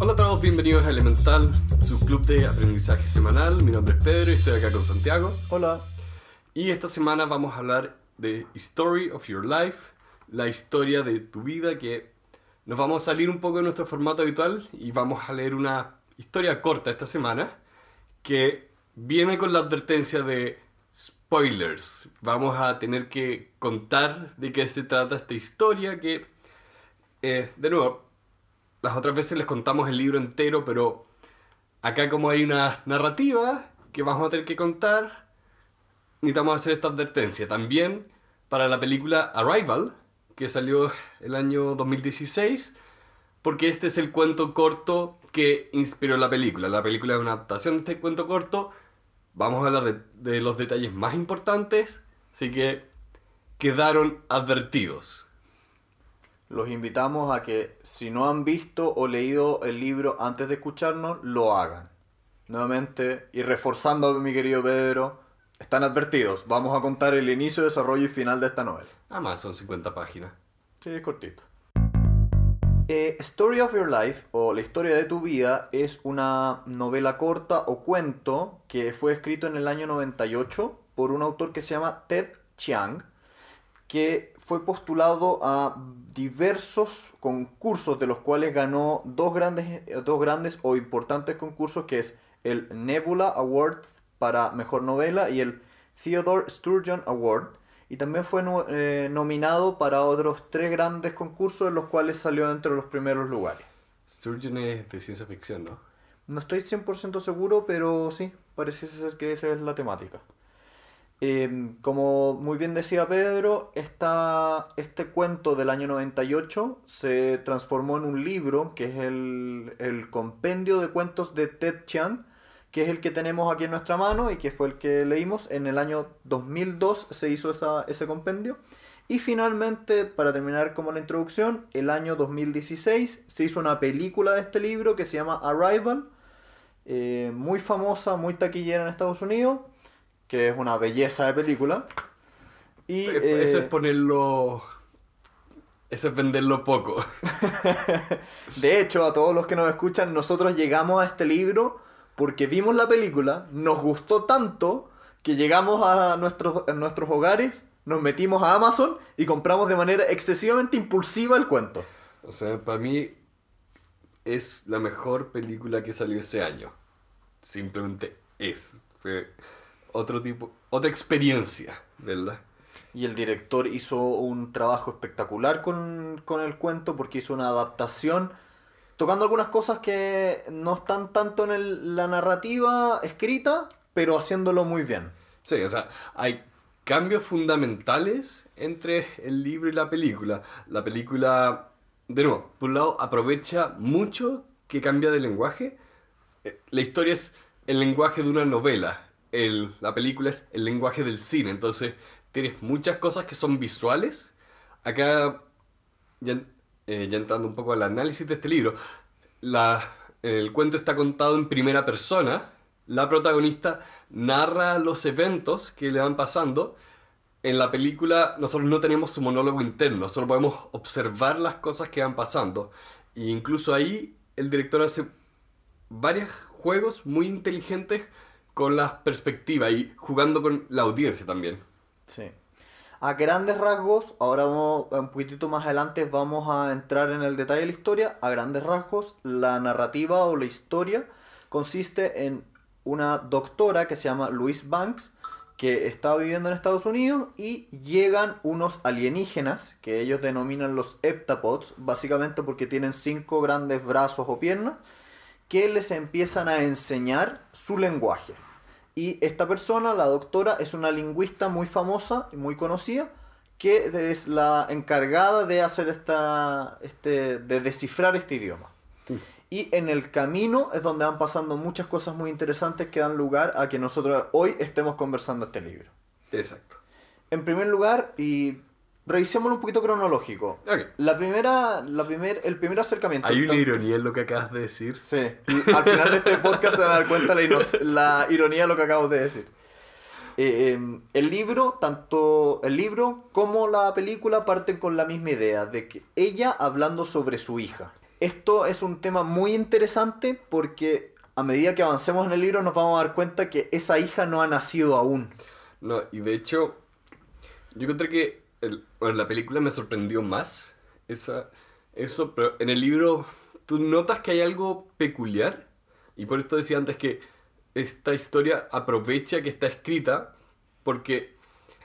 Hola a todos, bienvenidos a Elemental, su club de aprendizaje semanal. Mi nombre es Pedro y estoy acá con Santiago. Hola. Y esta semana vamos a hablar de Story of Your Life, la historia de tu vida, que nos vamos a salir un poco de nuestro formato habitual y vamos a leer una historia corta esta semana que viene con la advertencia de spoilers. Vamos a tener que contar de qué se trata esta historia que, eh, de nuevo, las otras veces les contamos el libro entero, pero acá como hay una narrativa que vamos a tener que contar, necesitamos hacer esta advertencia. También para la película Arrival, que salió el año 2016, porque este es el cuento corto que inspiró la película. La película es una adaptación de este cuento corto. Vamos a hablar de, de los detalles más importantes, así que quedaron advertidos. Los invitamos a que si no han visto o leído el libro antes de escucharnos, lo hagan. Nuevamente, y reforzando a mi querido Pedro, están advertidos. Vamos a contar el inicio, desarrollo y final de esta novela. Ah, más son 50 páginas. Sí, es cortito. Eh, Story of Your Life, o La historia de tu vida, es una novela corta o cuento que fue escrito en el año 98 por un autor que se llama Ted Chiang, que fue postulado a diversos concursos, de los cuales ganó dos grandes, dos grandes o importantes concursos, que es el Nebula Award para Mejor Novela y el Theodore Sturgeon Award. Y también fue no- eh, nominado para otros tres grandes concursos, en los cuales salió entre los primeros lugares. Sturgeon es de ciencia ficción, ¿no? No estoy 100% seguro, pero sí, parece ser que esa es la temática. Eh, como muy bien decía Pedro, esta, este cuento del año 98 se transformó en un libro, que es el, el compendio de cuentos de Ted Chiang, que es el que tenemos aquí en nuestra mano y que fue el que leímos. En el año 2002 se hizo esa- ese compendio. Y finalmente, para terminar como la introducción, el año 2016 se hizo una película de este libro que se llama Arrival, eh, muy famosa, muy taquillera en Estados Unidos, que es una belleza de película. Y, Eh, Eso eh, es ponerlo. Eso es venderlo poco. De hecho, a todos los que nos escuchan, nosotros llegamos a este libro porque vimos la película, nos gustó tanto que llegamos a nuestros, a nuestros hogares, nos metimos a Amazon y compramos de manera excesivamente impulsiva el cuento. O sea, para mí es la mejor película que salió ese año. Simplemente es. Fue otro tipo, otra experiencia, ¿verdad? Y el director hizo un trabajo espectacular con, con el cuento porque hizo una adaptación tocando algunas cosas que no están tanto en el- la narrativa escrita, pero haciéndolo muy bien. Sí, o sea, hay cambios fundamentales entre el libro y la película. La película, de nuevo, por un lado, aprovecha mucho que cambia de lenguaje. Eh, La historia es el lenguaje de una novela. El- la película es el lenguaje del cine. Entonces, tienes muchas cosas que son visuales. Acá, ya, eh, ya entrando un poco al análisis de este libro, la- el cuento está contado en primera persona. La protagonista narra los eventos que le van pasando. En la película nosotros no tenemos su monólogo interno, solo podemos observar las cosas que van pasando. E incluso ahí el director hace varios juegos muy inteligentes con la perspectiva y jugando con la audiencia también. Sí. A grandes rasgos, ahora vamos, un poquitito más adelante vamos a entrar en el detalle de la historia. A grandes rasgos, la narrativa o la historia consiste en una doctora que se llama Louise Banks, que está viviendo en Estados Unidos y llegan unos alienígenas que ellos denominan los heptapods, básicamente porque tienen cinco grandes brazos o piernas, que les empiezan a enseñar su lenguaje. Y esta persona, la doctora, es una lingüista muy famosa y muy conocida, que es la encargada de hacer esta, este, de descifrar este idioma. Y en el camino es donde van pasando muchas cosas muy interesantes que dan lugar a que nosotros hoy estemos conversando este libro. Exacto. En primer lugar, y revisémoslo un poquito cronológico. Ok. La primera, la primer, el primer acercamiento. Hay una ironía en lo que acabas de decir. Sí, al final de este podcast se van a dar cuenta la, la ironía de lo que acabo de decir. Eh, eh, el libro, tanto el libro como la película parten con la misma idea, de que ella hablando sobre su hija. esto es un tema muy interesante porque a medida que avancemos en el libro nos vamos a dar cuenta que esa hija no ha nacido aún. No, y de hecho, yo encontré que el- la película me sorprendió más. Esa, eso, pero en el libro tú notas que hay algo peculiar. Y por esto decía antes que esta historia aprovecha que está escrita porque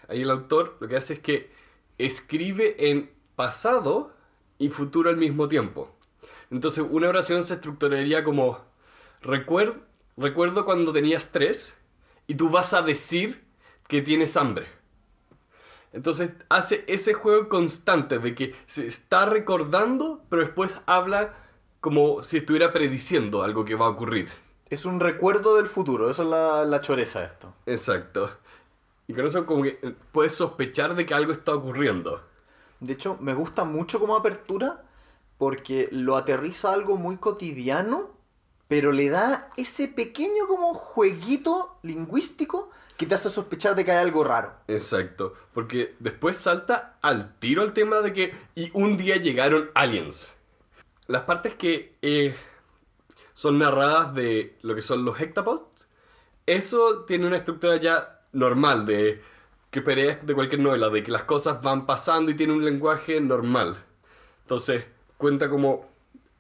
ahí el autor lo que hace es que escribe en pasado y futuro al mismo tiempo. Entonces una oración se estructuraría como recuerdo, recuerdo cuando tenías tres y tú vas a decir que tienes hambre. Entonces hace ese juego constante de que se está recordando, pero después habla como si estuviera prediciendo algo que va a ocurrir. Es un recuerdo del futuro, esa es la, la choreza de esto. Exacto. Y con eso como que eh, puedes sospechar de que algo está ocurriendo. De hecho, me gusta mucho como apertura porque lo aterriza a algo muy cotidiano, pero le da ese pequeño como jueguito lingüístico que te hace sospechar de que hay algo raro. Exacto. Porque después salta al tiro el tema de que y un día llegaron aliens. Las partes que eh, son narradas de lo que son los hectapods, eso tiene una estructura ya normal de que esperes de cualquier novela, de que las cosas van pasando y tiene un lenguaje normal. Entonces, cuenta como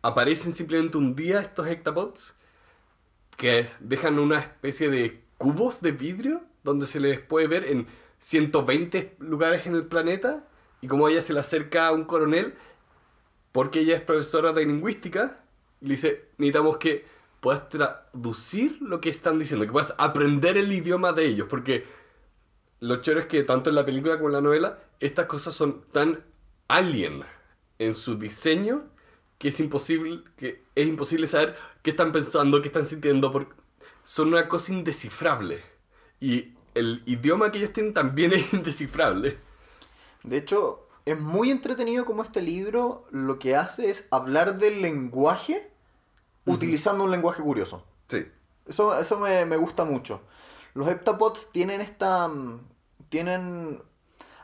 aparecen simplemente un día estos hectapods que dejan una especie de cubos de vidrio donde se les puede ver en 120 lugares en el planeta y como ella se le acerca a un coronel porque ella es profesora de lingüística le dice necesitamos que puedas traducir lo que están diciendo que puedas aprender el idioma de ellos porque lo choro es que tanto en la película como en la novela estas cosas son tan alien en su diseño que es imposible que es imposible saber qué están pensando, qué están sintiendo son una cosa indescifrable y el idioma que ellos tienen también es indescifrable. De hecho, es muy entretenido como este libro lo que hace es hablar del lenguaje utilizando un lenguaje curioso. Sí. Eso, eso me, me gusta mucho. Los heptapods tienen esta... mm, Tienen...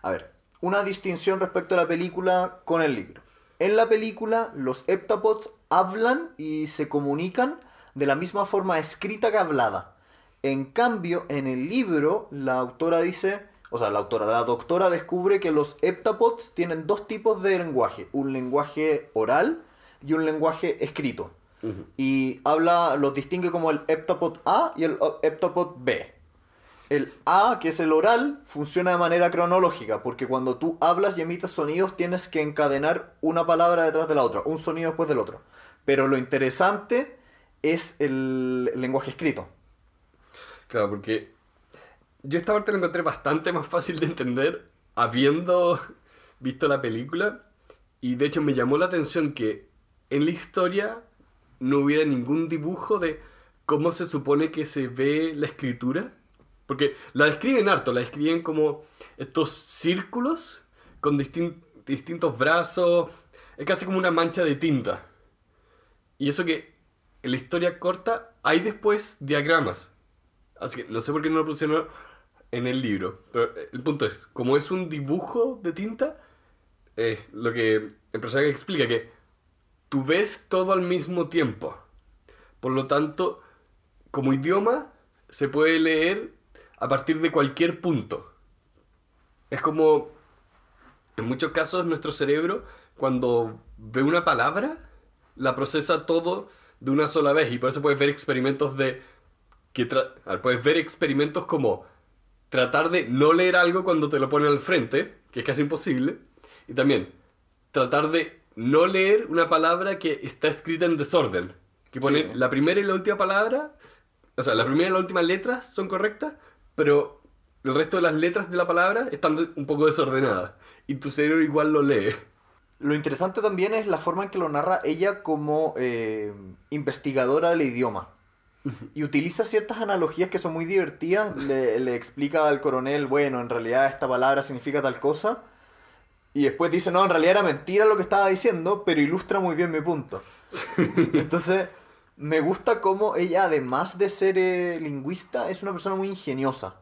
A ver, una distinción respecto a la película con el libro. En la película, los heptapods hablan y se comunican de la misma forma escrita que hablada. En cambio, en el libro, la autora dice... O sea, la autora, la doctora descubre que los heptapods tienen dos tipos de lenguaje. Un lenguaje oral y un lenguaje escrito. Y habla, los distingue como el heptapod A y el heptapod B. El A, que es el oral, funciona de manera cronológica, porque cuando tú hablas y emites sonidos tienes que encadenar una palabra detrás de la otra, un sonido después del otro. Pero lo interesante es el lenguaje escrito. Claro, porque yo esta parte la encontré bastante más fácil de entender habiendo visto la película y de hecho me llamó la atención que en la historia no hubiera ningún dibujo de cómo se supone que se ve la escritura. Porque la describen harto, la describen como estos círculos con distin- distintos brazos, es casi como una mancha de tinta. Y eso que en la historia corta hay después diagramas. Así que no sé por qué no lo pusieron en el libro. Pero eh, el punto es, como es un dibujo de tinta, eh, lo que el personaje explica que tú ves todo al mismo tiempo. Por lo tanto, como idioma, se puede leer a partir de cualquier punto. Es como, en muchos casos, nuestro cerebro, cuando ve una palabra, la procesa todo de una sola vez. Y por eso puedes ver experimentos de... Que tra- puedes ver experimentos como tratar de no leer algo cuando te lo ponen al frente, que es casi imposible. Y también tratar de no leer una palabra que está escrita en desorden. Que pone Sí. la primera y la última palabra, o sea, la primera y la última letras son correctas, pero el resto de las letras de la palabra están un poco desordenadas. Y tu cerebro igual lo lee. Lo interesante también es la forma en que lo narra ella como eh, investigadora del idioma. Y utiliza ciertas analogías que son muy divertidas. Le, le explica al coronel, bueno, en realidad esta palabra significa tal cosa. Y después dice, no, en realidad era mentira lo que estaba diciendo, pero ilustra muy bien mi punto. Entonces, me gusta cómo ella, además de ser eh, lingüista, es una persona muy ingeniosa.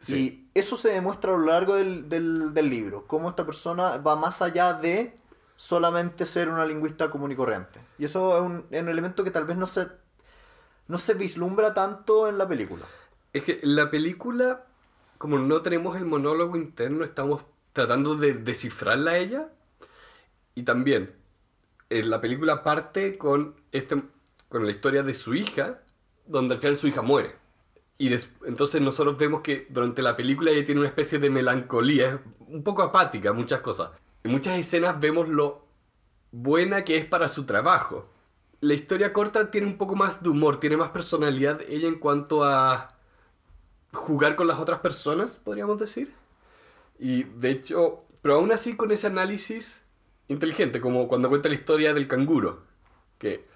Sí. Y eso se demuestra a lo largo del, del- del libro, cómo esta persona va más allá de solamente ser una lingüista común y corriente. Y eso es un, es un elemento que tal vez no se, no se vislumbra tanto en la película. Es que la película, como no tenemos el monólogo interno, estamos tratando de descifrarla a ella. Y también, eh, la película parte con, este, con la historia de su hija, donde al final su hija muere. Y des- entonces nosotros vemos que durante la película ella tiene una especie de melancolía, un poco apática, muchas cosas. En muchas escenas vemos lo buena que es para su trabajo. La historia corta tiene un poco más de humor, tiene más personalidad ella en cuanto a jugar con las otras personas, podríamos decir. Y de hecho, pero aún así con ese análisis inteligente, como cuando cuenta la historia del canguro, que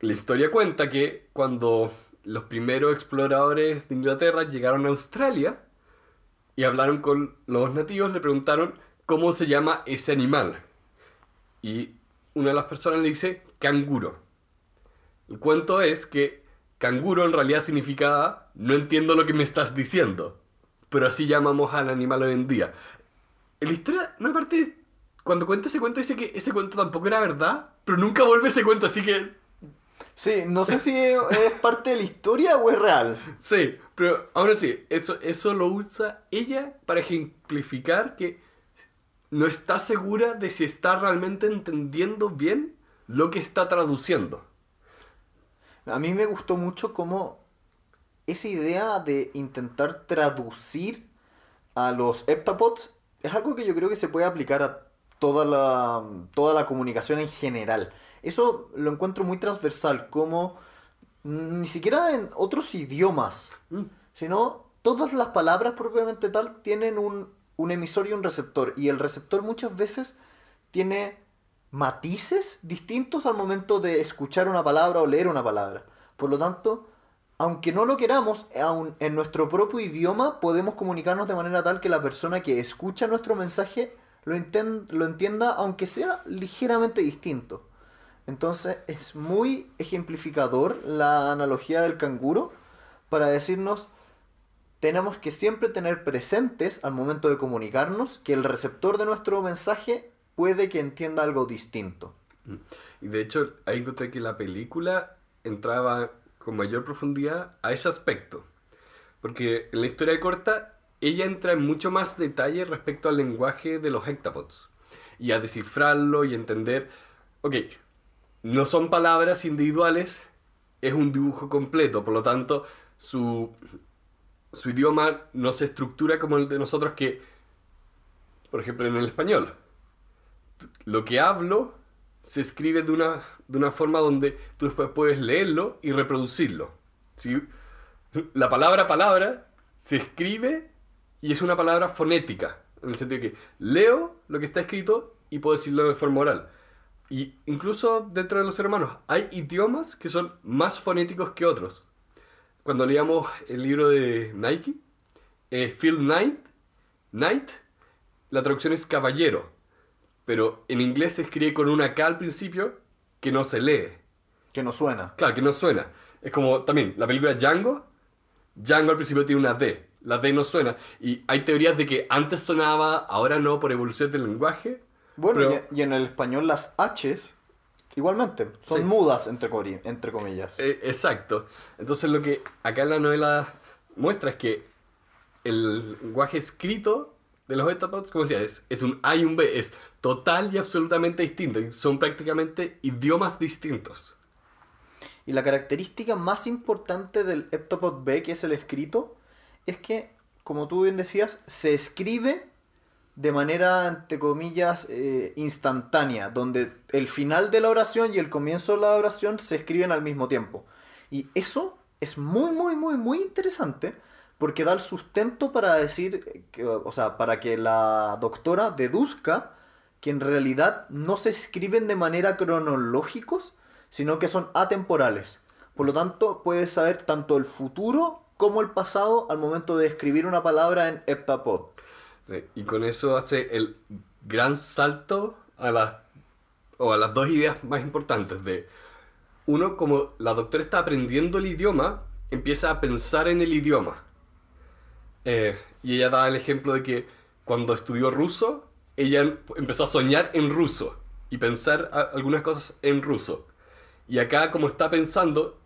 la historia cuenta que cuando los primeros exploradores de Inglaterra llegaron a Australia y hablaron con los nativos, le preguntaron cómo se llama ese animal. Y una de las personas le dice canguro. El cuento es que canguro en realidad significaba no entiendo lo que me estás diciendo. Pero así llamamos al animal hoy en día. En la historia, una parte, cuando cuenta ese cuento, dice que ese cuento tampoco era verdad, pero nunca vuelve ese cuento, así que Sí, no sé si es parte de la historia o es real. Sí, pero aún así, eso, eso lo usa ella para ejemplificar que no está segura de si está realmente entendiendo bien lo que está traduciendo. A mí me gustó mucho cómo esa idea de intentar traducir a los heptapods es algo que yo creo que se puede aplicar a toda la, toda la comunicación en general. Eso lo encuentro muy transversal, como ni siquiera en otros idiomas, Mm. sino todas las palabras propiamente tal tienen un, un emisor y un receptor. Y el receptor muchas veces tiene matices distintos al momento de escuchar una palabra o leer una palabra. Por lo tanto, aunque no lo queramos, aun en nuestro propio idioma podemos comunicarnos de manera tal que la persona que escucha nuestro mensaje lo, lo entienda, aunque sea ligeramente distinto. Entonces es muy ejemplificador la analogía del canguro para decirnos tenemos que siempre tener presentes al momento de comunicarnos que el receptor de nuestro mensaje puede que entienda algo distinto. Y de hecho, ahí encontré que la película entraba con mayor profundidad a ese aspecto. Porque en la historia corta, ella entra en mucho más detalle respecto al lenguaje de los hectapods. Y a descifrarlo y entender, ok, no son palabras individuales, es un dibujo completo, por lo tanto, su, su idioma no se estructura como el de nosotros que, por ejemplo, en el español lo que hablo se escribe de una, de una forma donde tú después puedes leerlo y reproducirlo. ¿sí? La palabra palabra se escribe y es una palabra fonética, en el sentido que leo lo que está escrito y puedo decirlo de forma oral. Y incluso dentro de los seres humanos hay idiomas que son más fonéticos que otros. Cuando leíamos el libro de Nike, eh, Phil Knight, Knight, la traducción es caballero, pero en inglés se escribe con una K al principio que no se lee. Que no suena. Claro, que no suena. Es como también la película Django. Django al principio tiene una D. La D no suena. Y hay teorías de que antes sonaba, ahora no, por evolución del lenguaje. Bueno, Pero- y, y en el español las H's igualmente son Sí. mudas entre, entre comillas. Eh, exacto. Entonces lo que acá en la novela muestra es que el lenguaje escrito de los heptapods, como decía, es, es un A y un B, es total y absolutamente distinto. Son prácticamente idiomas distintos. Y la característica más importante del heptapod B, que es el escrito, es que, como tú bien decías, se escribe de manera, entre comillas, eh, instantánea, donde el final de la oración y el comienzo de la oración se escriben al mismo tiempo. Y eso es muy, muy, muy, muy interesante porque da el sustento para decir, que, o sea, para que la doctora deduzca que en realidad no se escriben de manera cronológicos, sino que son atemporales. Por lo tanto, puedes saber tanto el futuro como el pasado al momento de escribir una palabra en heptapod. Y con eso hace el gran salto a las, o a las dos ideas más importantes de uno, como la doctora está aprendiendo el idioma, empieza a pensar en el idioma. Eh, y ella da el ejemplo de que cuando estudió ruso, ella empezó a soñar en ruso. y pensar algunas cosas en ruso. Y acá, como está pensando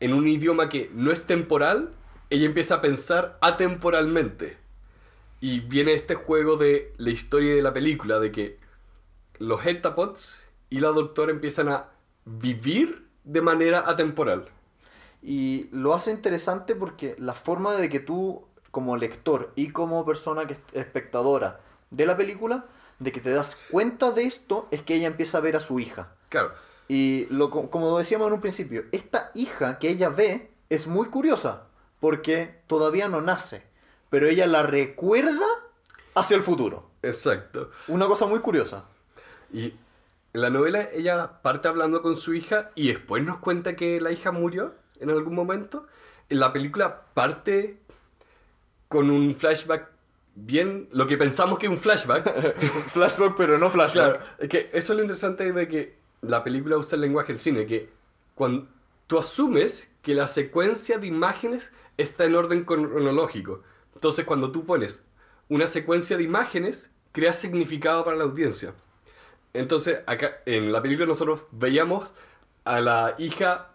en un idioma que no es temporal, ella empieza a pensar atemporalmente. Y viene este juego de la historia de la película, de que los heptapods y la doctora empiezan a vivir de manera atemporal. Y lo hace interesante porque la forma de que tú, como lector y como persona que es espectadora de la película, de que te das cuenta de esto, es que ella empieza a ver a su hija. Claro, Y lo, co- como decíamos en un principio, esta hija que ella ve es muy curiosa, porque todavía no nace, pero ella la recuerda hacia el futuro. exacto. Una cosa muy curiosa. Y en la novela ella parte hablando con su hija y después nos cuenta que la hija murió en algún momento. En la película parte con un flashback bien... Lo que pensamos que es un flashback. flashback, pero no flashback. claro, es que eso es lo interesante de que la película usa el lenguaje del cine, que cuando tú asumes que la secuencia de imágenes está en orden cronológico. Entonces cuando tú pones una secuencia de imágenes, creas significado para la audiencia. Entonces, acá en la película nosotros veíamos a la hija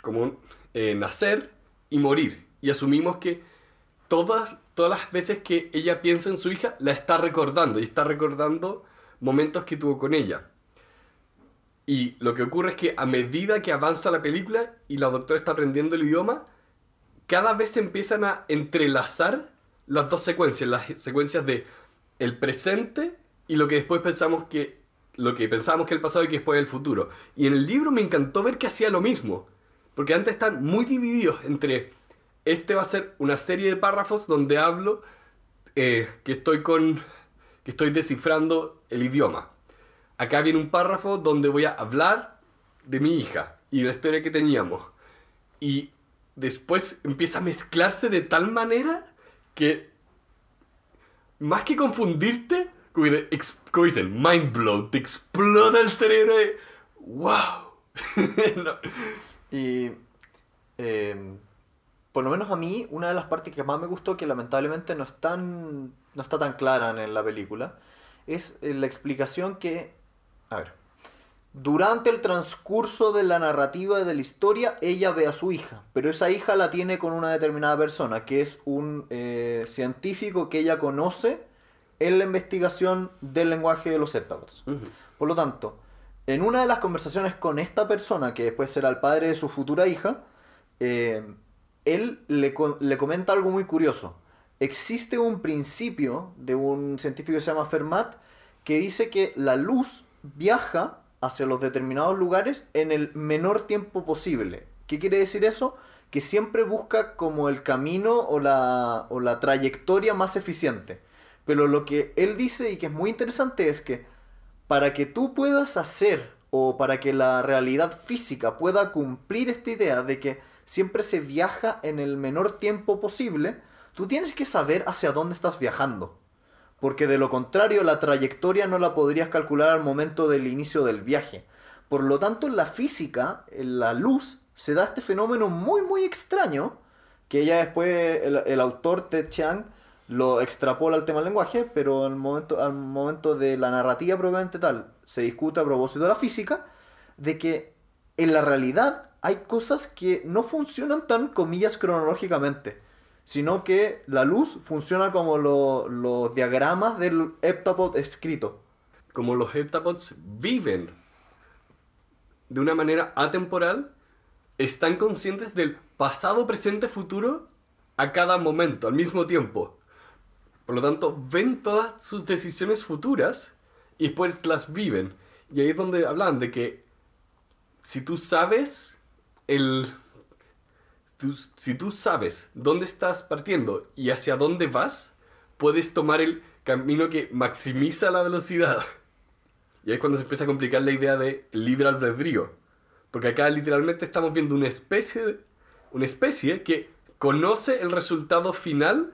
como eh, nacer y morir. Y asumimos que todas, todas las veces que ella piensa en su hija, la está recordando. Y está recordando momentos que tuvo con ella. Y lo que ocurre es que a medida que avanza la película y la doctora está aprendiendo el idioma, cada vez se empiezan a entrelazar las dos secuencias, las secuencias de el presente y lo que después pensamos que lo que pensábamos que el pasado y que después el futuro. Y en el libro me encantó ver que hacía lo mismo, porque antes están muy divididos entre este va a ser una serie de párrafos donde hablo eh, que estoy con que estoy descifrando el idioma. Acá viene un párrafo donde voy a hablar de mi hija y la historia que teníamos. Y después empieza a mezclarse de tal manera que más que confundirte, como, ex- como dicen, mind blow, te explota el cerebro de wow. Y eh, por lo menos a mí, una de las partes que más me gustó, que lamentablemente no, es tan- no está tan clara en la película, es eh, la explicación que, a ver, durante el transcurso de la narrativa y de la historia, ella ve a su hija, pero esa hija la tiene con una determinada persona, que es un eh, científico que ella conoce en la investigación del lenguaje de los heptapods. Por lo tanto, en una de las conversaciones con esta persona, que después será el padre de su futura hija, eh, él le, le comenta algo muy curioso. Existe un principio de un científico que se llama Fermat que dice que la luz viaja hacia los determinados lugares en el menor tiempo posible. ¿Qué quiere decir eso? Que siempre busca como el camino o la, o la trayectoria más eficiente. Pero lo que él dice y que es muy interesante es que para que tú puedas hacer o para que la realidad física pueda cumplir esta idea de que siempre se viaja en el menor tiempo posible, tú tienes que saber hacia dónde estás viajando. Porque de lo contrario la trayectoria no la podrías calcular al momento del inicio del viaje. Por lo tanto, en la física, en la luz, se da este fenómeno muy muy extraño que ya después el, el autor Ted Chiang lo extrapola al tema del lenguaje, pero al momento, al momento de la narrativa propiamente tal, se discute a propósito de la física, de que en la realidad hay cosas que no funcionan tan, comillas, cronológicamente, sino que la luz funciona como lo- los diagramas del heptapod escrito. Como los heptapods viven de una manera atemporal, están conscientes del pasado, presente, futuro a cada momento, al mismo tiempo. Por lo tanto, ven todas sus decisiones futuras y después las viven. Y ahí es donde hablan de que si tú sabes el... si tú sabes dónde estás partiendo y hacia dónde vas, puedes tomar el camino que maximiza la velocidad. Y ahí es cuando se empieza a complicar la idea de libre albedrío. Porque acá literalmente estamos viendo una especie, una especie que conoce el resultado final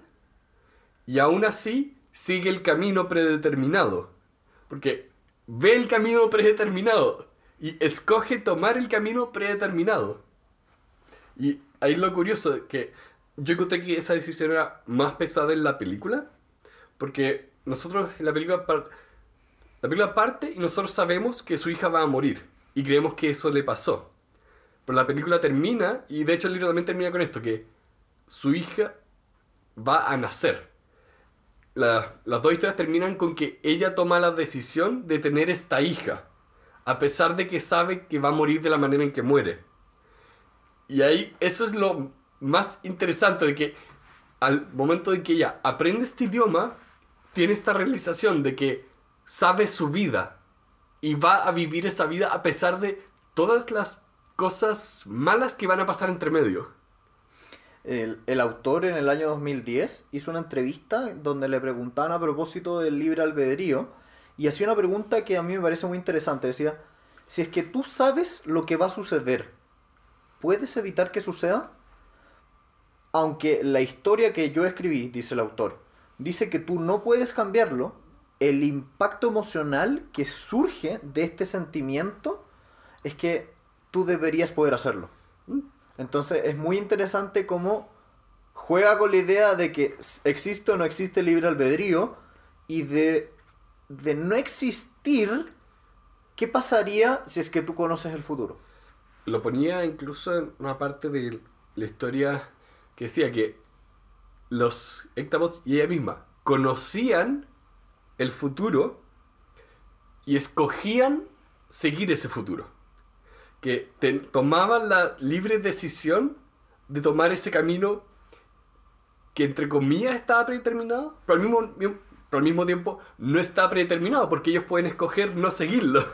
y aún así sigue el camino predeterminado. Porque ve el camino predeterminado y escoge tomar el camino predeterminado. Y ahí es lo curioso, que yo encontré que esa decisión era más pesada en la película, porque nosotros en la película La película parte y nosotros sabemos que su hija va a morir. Y creemos que eso le pasó. Pero la película termina, y de hecho el libro también termina con esto, que su hija va a nacer. La- las dos historias terminan con que ella toma la decisión de tener esta hija, a pesar de que sabe que va a morir de la manera en que muere. Y ahí eso es lo más interesante de que al momento de que ella aprende este idioma, tiene esta realización de que sabe su vida y va a vivir esa vida a pesar de todas las cosas malas que van a pasar entre medio. El, el autor en el año 2010 hizo una entrevista donde le preguntaban a propósito del libre albedrío y hacía una pregunta que a mí me parece muy interesante. Decía, si es que tú sabes lo que va a suceder, ¿puedes evitar que suceda? Aunque la historia que yo escribí, dice el autor, dice que tú no puedes cambiarlo, el impacto emocional que surge de este sentimiento es que tú deberías poder hacerlo. Entonces es muy interesante cómo juega con la idea de que existe o no existe libre albedrío y de, de no existir, ¿qué pasaría si es que tú conoces el futuro? Lo ponía incluso en una parte de la historia que decía que los Ectabots y ella misma conocían el futuro y escogían seguir ese futuro. Que tomaban la libre decisión de tomar ese camino que entre comillas estaba predeterminado, pero al mismo, pero al mismo tiempo no está predeterminado porque ellos pueden escoger no seguirlo.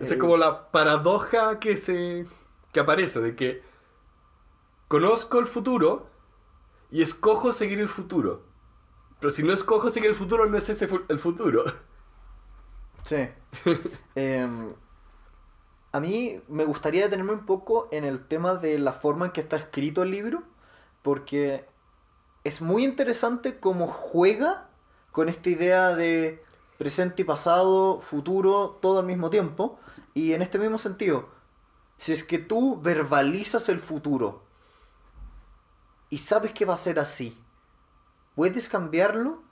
Esa es como la paradoja que se que aparece de que conozco el futuro y escojo seguir el futuro. Pero si no escojo seguir el futuro, no es ese fu- el futuro. Sí. Em, a mí me gustaría detenerme un poco en el tema de la forma en que está escrito el libro, porque es muy interesante cómo juega con esta idea de presente y pasado, futuro, todo al mismo tiempo. Y en este mismo sentido, si es que tú verbalizas el futuro y sabes que va a ser así, ¿puedes cambiarlo?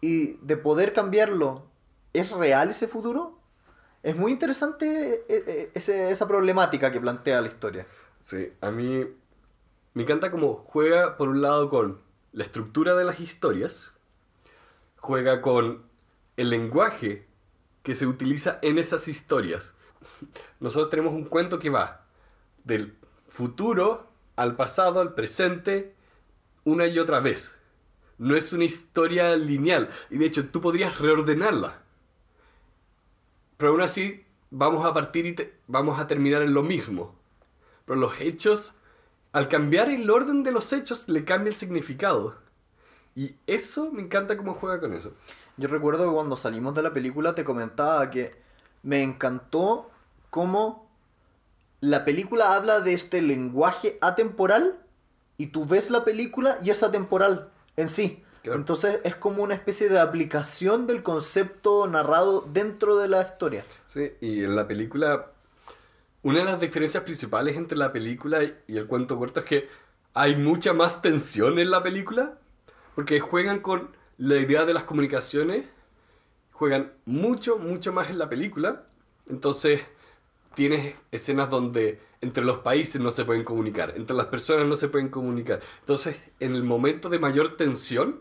Y de poder cambiarlo, ¿es real ese futuro? Es muy interesante eh, eh, esa problemática que plantea la historia. Sí, a mí me encanta cómo juega por un lado con la estructura de las historias, juega con el lenguaje que se utiliza en esas historias. Nosotros tenemos un cuento que va del futuro al pasado, al presente, una y otra vez. No es una historia lineal y de hecho tú podrías reordenarla. Pero aún así vamos a partir y te- vamos a terminar en lo mismo. Pero los hechos, al cambiar el orden de los hechos, le cambia el significado. Y eso me encanta cómo juega con eso. Yo recuerdo que cuando salimos de la película te comentaba que me encantó cómo la película habla de este lenguaje atemporal y tú ves la película y es atemporal en sí. Claro. Entonces es como una especie de aplicación del concepto narrado dentro de la historia. Sí, y en la película, una de las diferencias principales entre la película y el cuento corto es que hay mucha más tensión en la película, porque juegan con la idea de las comunicaciones, juegan mucho, mucho más en la película, entonces tienes escenas donde entre los países no se pueden comunicar, entre las personas no se pueden comunicar, entonces en el momento de mayor tensión,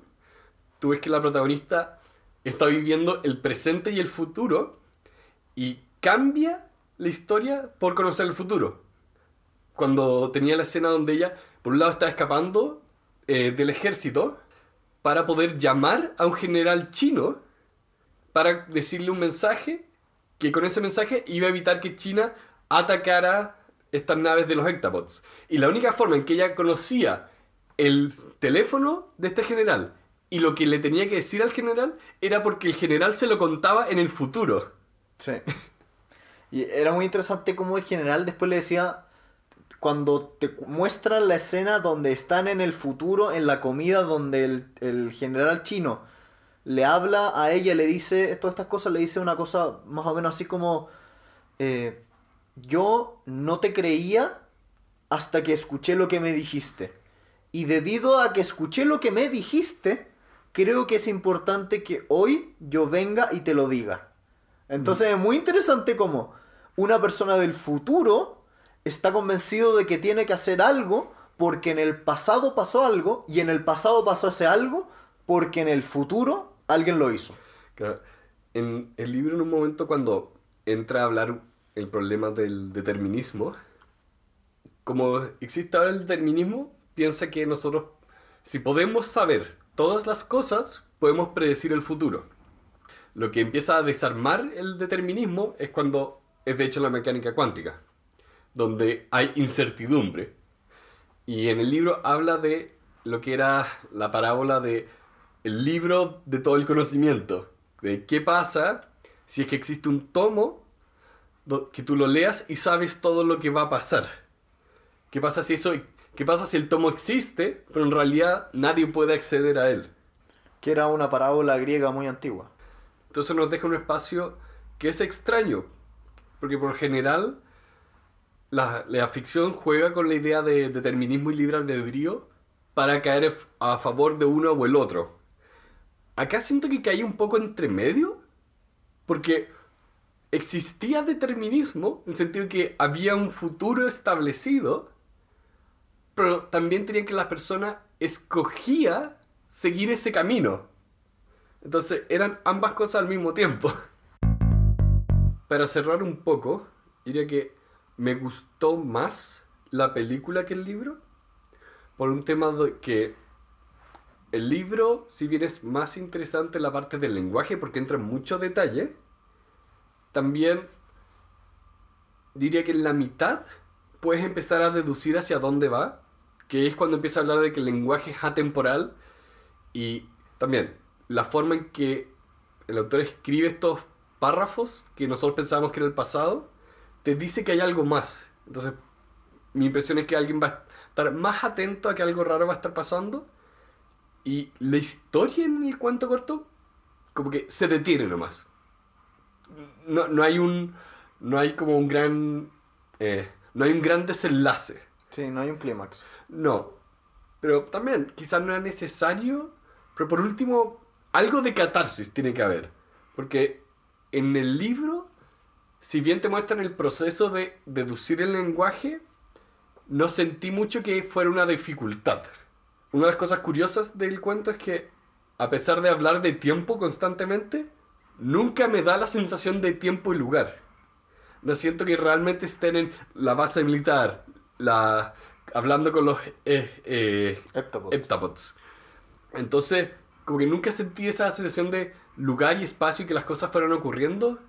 tú ves que la protagonista está viviendo el presente y el futuro, y cambia la historia por conocer el futuro. Cuando tenía la escena donde ella, por un lado, estaba escapando eh, del ejército para poder llamar a un general chino para decirle un mensaje que con ese mensaje iba a evitar que China atacara estas naves de los Hectapods. Y la única forma en que ella conocía el teléfono de este general y lo que le tenía que decir al general era porque el general se lo contaba en el futuro. Sí. Y era muy interesante cómo el general después le decía, cuando te muestran la escena donde están en el futuro, en la comida, donde el, el general chino le habla a ella, le dice todas estas cosas, le dice una cosa más o menos así como, eh, yo no te creía hasta que escuché lo que me dijiste. Y debido a que escuché lo que me dijiste, creo que es importante que hoy yo venga y te lo diga. Entonces es muy interesante como una persona del futuro está convencido de que tiene que hacer algo porque en el pasado pasó algo y en el pasado pasó ese algo porque en el futuro alguien lo hizo. Claro. En el libro, en un momento, cuando entra a hablar el problema del determinismo, como existe ahora el determinismo, piensa que nosotros, si podemos saber todas las cosas, podemos predecir el futuro. Lo que empieza a desarmar el determinismo es cuando es de hecho la mecánica cuántica, donde hay incertidumbre. Y en el libro habla de lo que era la parábola de el libro de todo el conocimiento, de qué pasa si es que existe un tomo que tú lo leas y sabes todo lo que va a pasar. ¿Qué pasa si eso qué pasa si el tomo existe, pero en realidad nadie puede acceder a él? Que era una parábola griega muy antigua. Entonces nos deja un espacio que es extraño, porque por general la, ficción juega con la idea de determinismo y libre albedrío para caer a favor de uno o el otro. Acá siento que caí un poco entre medio, porque existía determinismo, en el sentido que había un futuro establecido, pero también tenía que la persona escogía seguir ese camino. Entonces eran ambas cosas al mismo tiempo. Para cerrar un poco, diría que me gustó más la película que el libro. Por un tema de que el libro, si bien es más interesante la parte del lenguaje porque entra en mucho detalle, también diría que en la mitad puedes empezar a deducir hacia dónde va, que es cuando empieza a hablar de que el lenguaje es atemporal y también la forma en que el autor escribe estos párrafos que nosotros pensábamos que era el pasado, te dice que hay algo más. Entonces, mi impresión es que alguien va a estar más atento a que algo raro va a estar pasando. Y la historia en el cuento corto, como que se detiene nomás. No, no hay un. No hay como un gran. eh, no hay un gran desenlace. Sí, no hay un clímax. No. Pero también, quizás no es necesario. Pero por último, algo de catarsis tiene que haber. Porque en el libro, si bien te muestran el proceso de deducir el lenguaje, no sentí mucho que fuera una dificultad. Una de las cosas curiosas del cuento es que, a pesar de hablar de tiempo constantemente, nunca me da la sensación de tiempo y lugar. No siento que realmente estén en la base militar, la, hablando con los eh, eh, Heptapods. heptapods. Entonces, como que nunca sentí esa sensación de lugar y espacio y que las cosas fueran ocurriendo.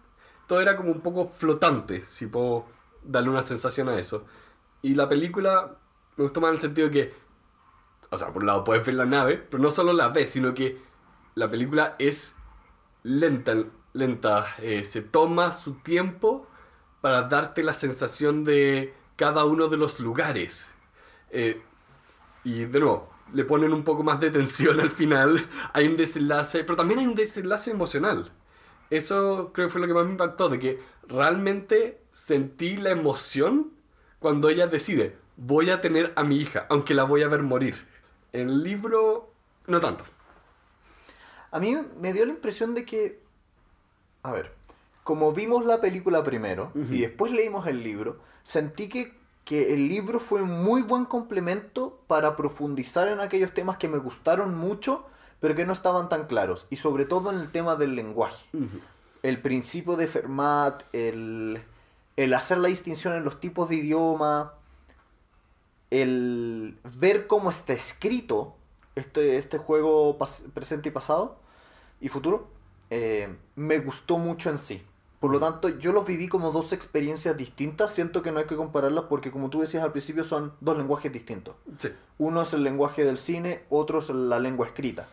Todo era como un poco flotante, si puedo darle una sensación a eso. Y la película me gustó más en el sentido de que, o sea, por un lado puedes ver la nave, pero no solo la ves, sino que la película es lenta, lenta. eh, se toma su tiempo para darte la sensación de cada uno de los lugares. Eh, y de nuevo, le ponen un poco más de tensión al final. Hay un desenlace, pero también hay un desenlace emocional. Eso creo que fue lo que más me impactó, de que realmente sentí la emoción cuando ella decide, voy a tener a mi hija, aunque la voy a ver morir. En el libro, no tanto. A mí me dio la impresión de que, a ver, como vimos la película primero y después leímos el libro, sentí que, que el libro fue un muy buen complemento para profundizar en aquellos temas que me gustaron mucho, pero que no estaban tan claros, y sobre todo en el tema del lenguaje. El principio de Fermat, el, el hacer la distinción en los tipos de idioma, el ver cómo está escrito este, este juego presente y pasado y futuro, eh, me gustó mucho en sí. Por lo tanto, yo los viví como dos experiencias distintas. Siento que no hay que compararlas porque, como tú decías al principio, son dos lenguajes distintos. Sí. Uno es el lenguaje del cine, otro es la lengua escrita.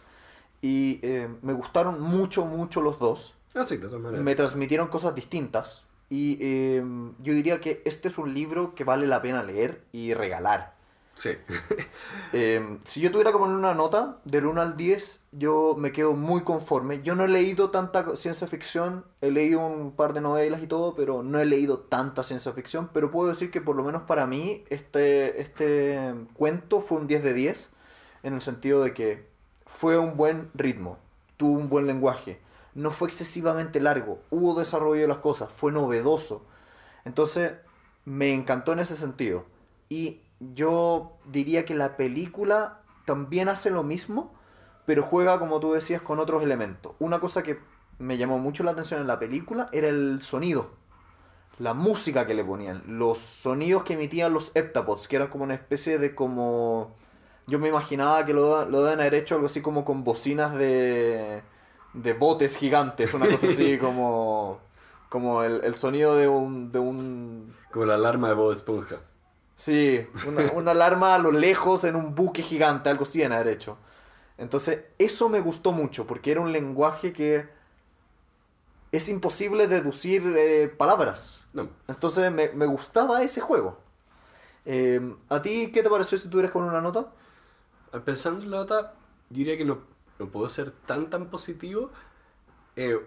Y eh, me gustaron mucho, mucho los dos. Ah, sí, de todas maneras. Me transmitieron cosas distintas. Y eh, yo diría que este es un libro que vale la pena leer y regalar. Sí. Eh, si yo tuviera que poner una nota del 1 al 10, yo me quedo muy conforme. Yo no he leído tanta ciencia ficción, he leído un par de novelas y todo, pero no he leído tanta ciencia ficción. Pero puedo decir que por lo menos para mí este, este cuento fue un 10 de 10, en el sentido de que fue un buen ritmo, tuvo un buen lenguaje, no fue excesivamente largo, hubo desarrollo de las cosas, fue novedoso. Entonces, me encantó en ese sentido. Y yo diría que la película también hace lo mismo, pero juega, como tú decías, con otros elementos. Una cosa que me llamó mucho la atención en la película era el sonido. La música que le ponían, los sonidos que emitían los heptapods, que era como una especie de como... Yo me imaginaba que lo, lo deben haber hecho algo así como con bocinas de, de botes gigantes, una cosa así como... Como el, el sonido de un, de un... Como la alarma de Bob Esponja. Sí, una, una alarma a lo lejos en un buque gigante, algo así en haber hecho. Entonces, eso me gustó mucho, porque era un lenguaje que es imposible deducir eh, palabras. No. Entonces, me, me gustaba ese juego. Eh, ¿A ti qué te pareció si tuvieras con una nota? Pensando en la nota, yo diría que no, no puedo ser tan tan positivo. Eh,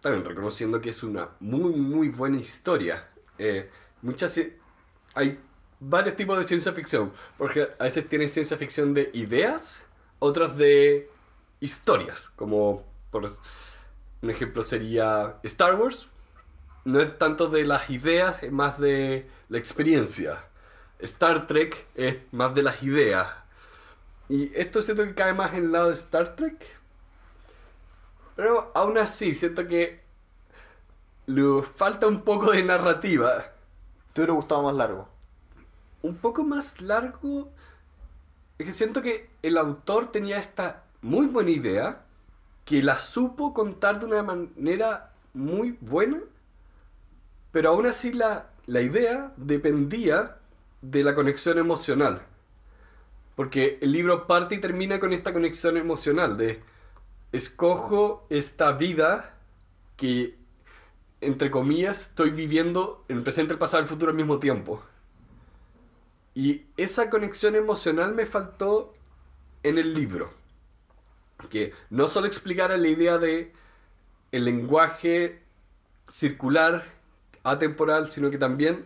también reconociendo que es una muy muy buena historia. Eh, muchas hay varios tipos de ciencia ficción, porque a veces tienes ciencia ficción de ideas, otras de historias, como por un ejemplo sería Star Wars. No es tanto de las ideas, es más de la experiencia. Star Trek es más de las ideas. Y esto siento que cae más en el lado de Star Trek. Pero aún así, siento que le falta un poco de narrativa. ¿Te hubiera gustado más largo? Un poco más largo. Es que siento que el autor tenía esta muy buena idea. Que la supo contar de una manera muy buena. Pero aún así la, la idea dependía de la conexión emocional. Porque el libro parte y termina con esta conexión emocional de escojo esta vida que, entre comillas, estoy viviendo en el presente, el pasado y el futuro al mismo tiempo. Y esa conexión emocional me faltó en el libro. Que no solo explicara la idea de el lenguaje circular, atemporal, sino que también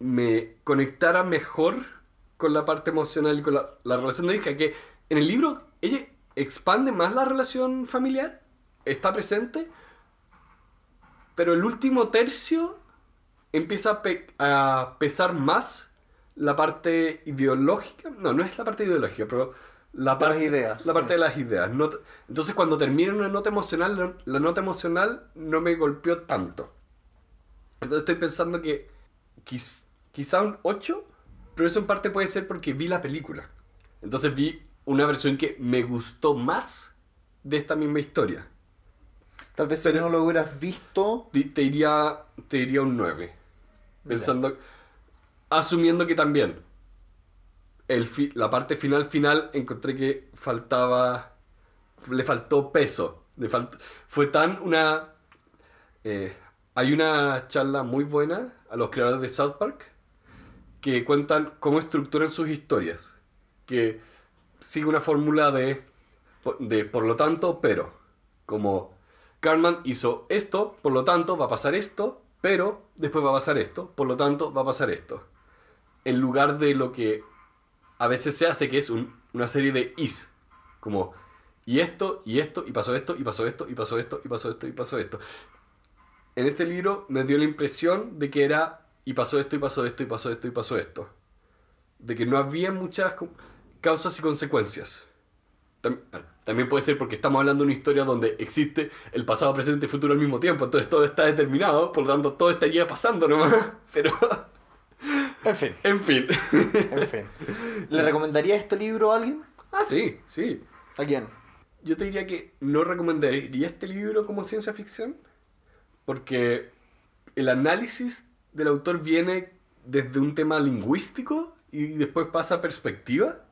me conectara mejor con la parte emocional y con la, la relación de hija. Que en el libro ella expande más la relación familiar, está presente, pero el último tercio empieza a, pe- a pesar más la parte ideológica. No, no es la parte ideológica, pero la De las parte, ideas, La sí. parte de las ideas. No entonces cuando termina una nota emocional, la- la nota emocional no me golpeó tanto. Entonces estoy pensando que quiz- quizá un 8, pero eso en parte puede ser porque vi la película. Entonces vi una versión que me gustó más de esta misma historia. Tal vez si Pero- no lo hubieras visto, Te, te diría, te diría un 9. Pensando, asumiendo que también el fi- la parte final final encontré que faltaba, le faltó peso. Le falt- fue tan una... eh, hay una charla muy buena a los creadores de South Park que cuentan cómo estructuran sus historias. Que sigue una fórmula de, de por lo tanto, pero. Como Cartman hizo esto, por lo tanto va a pasar esto, pero después va a pasar esto, por lo tanto va a pasar esto. En lugar de lo que a veces se hace, que es un- una serie de is. Como, y esto, y esto, y pasó esto, y pasó esto, y pasó esto, y pasó esto, y pasó esto. En este libro me dio la impresión de que era, y pasó esto, y pasó esto, y pasó esto, y pasó esto. De que no había muchas causas y consecuencias. Tam- También puede ser porque estamos hablando de una historia donde existe el pasado, presente y futuro al mismo tiempo. Entonces todo está determinado, por lo tanto todo estaría pasando nomás. Pero, en fin, en fin. en fin. ¿Le recomendaría este libro a alguien? ah, sí, sí. ¿A quién? Yo te diría que no recomendaría este libro como ciencia ficción, porque el análisis del autor viene desde un tema lingüístico y después pasa a perspectiva.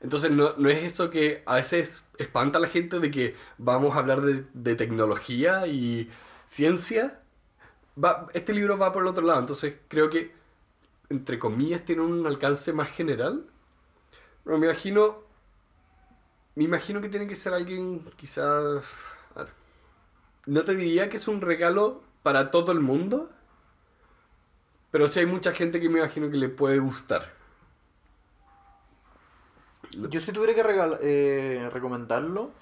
Entonces no, no es eso que a veces espanta a la gente de que vamos a hablar de, de tecnología y ciencia. Va, este libro va por el otro lado, entonces creo que, entre comillas, tiene un alcance más general. Pero me imagino me imagino que tiene que ser alguien quizás... No te diría que es un regalo para todo el mundo, pero sí hay mucha gente que me imagino que le puede gustar. Yo si tuviera que regal- eh, recomendarlo,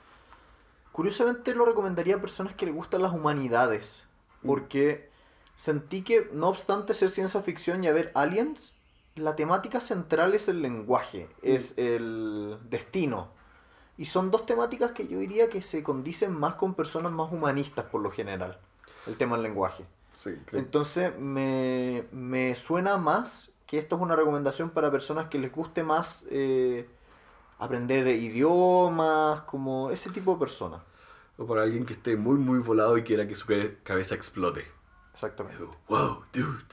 curiosamente lo recomendaría a personas que les gustan las humanidades. Porque sentí que, no obstante ser ciencia ficción y haber aliens, la temática central es el lenguaje, es el destino. Y son dos temáticas que yo diría que se condicen más con personas más humanistas por lo general. El tema del lenguaje. Sí, creo. Entonces me, me suena más que esto es una recomendación para personas que les guste más eh, aprender idiomas, como ese tipo de personas. O para alguien que esté muy, muy volado y quiera que su ca- cabeza explote. Exactamente. Wow, dude.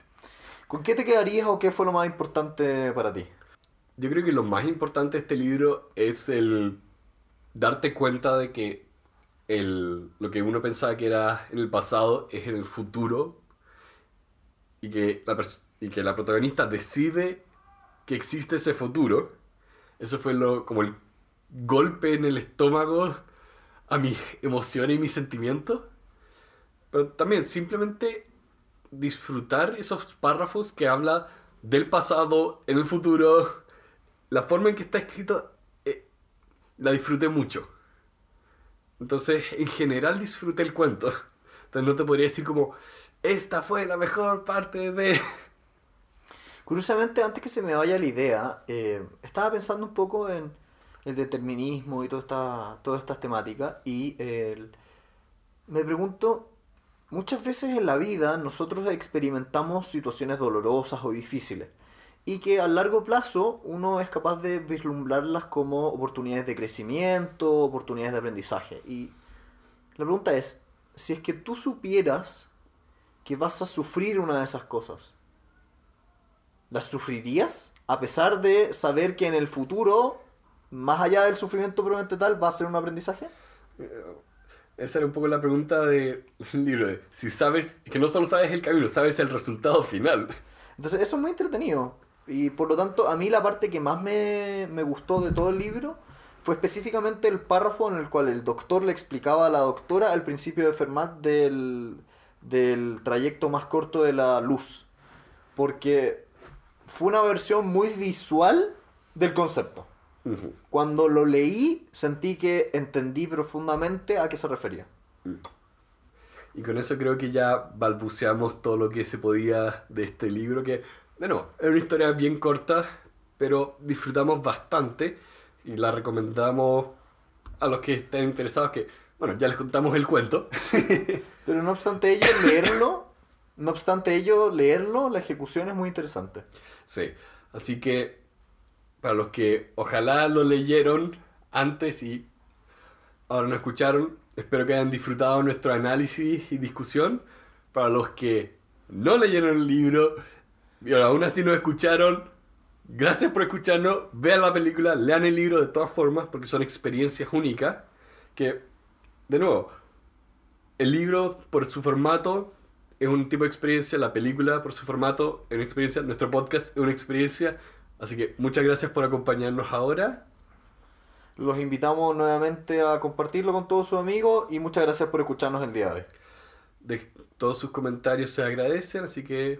¿Con qué te quedarías o qué fue lo más importante para ti? Yo creo que lo más importante de este libro es el darte cuenta de que el, lo que uno pensaba que era en el pasado es en el futuro y que la, y que la protagonista decide que existe ese futuro. Eso fue lo, como el golpe en el estómago a mis emociones y mis sentimientos. Pero también simplemente disfrutar esos párrafos que habla del pasado en el futuro. La forma en que está escrito eh, la disfruté mucho. Entonces, en general disfruté el cuento. Entonces no te podría decir como, esta fue la mejor parte de... Curiosamente, antes que se me vaya la idea, eh, estaba pensando un poco en el determinismo y toda esta, todas estas temáticas y me pregunto, muchas veces en la vida nosotros experimentamos situaciones dolorosas o difíciles y que a largo plazo uno es capaz de vislumbrarlas como oportunidades de crecimiento, oportunidades de aprendizaje. Y la pregunta es, si es que tú supieras que vas a sufrir una de esas cosas, ¿Las sufrirías? A pesar de saber que en el futuro, más allá del sufrimiento probablemente tal, va a ser un aprendizaje. Esa era un poco la pregunta del libro. de si sabes, que no solo sabes el camino, sabes el resultado final. Entonces eso es muy entretenido. Y por lo tanto, a mí la parte que más me, me gustó de todo el libro fue específicamente el párrafo en el cual el doctor le explicaba a la doctora el principio de Fermat del, del trayecto más corto de la luz. Porque fue una versión muy visual del concepto. Cuando lo leí, sentí que entendí profundamente a qué se refería. Y con eso creo que ya balbuceamos todo lo que se podía de este libro, que, bueno, es una historia bien corta, pero disfrutamos bastante y la recomendamos a los que estén interesados, que, bueno, ya les contamos el cuento. Pero no obstante ello, leerlo, no obstante ello, leerlo, la ejecución es muy interesante. Sí, así que para los que ojalá lo leyeron antes y ahora no escucharon, espero que hayan disfrutado nuestro análisis y discusión. Para los que no leyeron el libro y aún así no escucharon, gracias por escucharnos, vean la película, lean el libro de todas formas porque son experiencias únicas que, de nuevo, el libro por su formato es un tipo de experiencia, la película por su formato es una experiencia, nuestro podcast es una experiencia. Así que muchas gracias por acompañarnos ahora. Los invitamos nuevamente a compartirlo con todos sus amigos y muchas gracias por escucharnos el día de hoy. De todos sus comentarios se agradecen, así que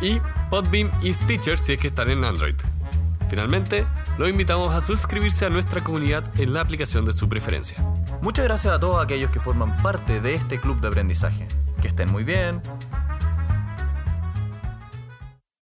y Podbeam y Stitcher si es que están en Android. Finalmente, los invitamos a suscribirse a nuestra comunidad en la aplicación de su preferencia. Muchas gracias a todos aquellos que forman parte de este club de aprendizaje. Que estén muy bien.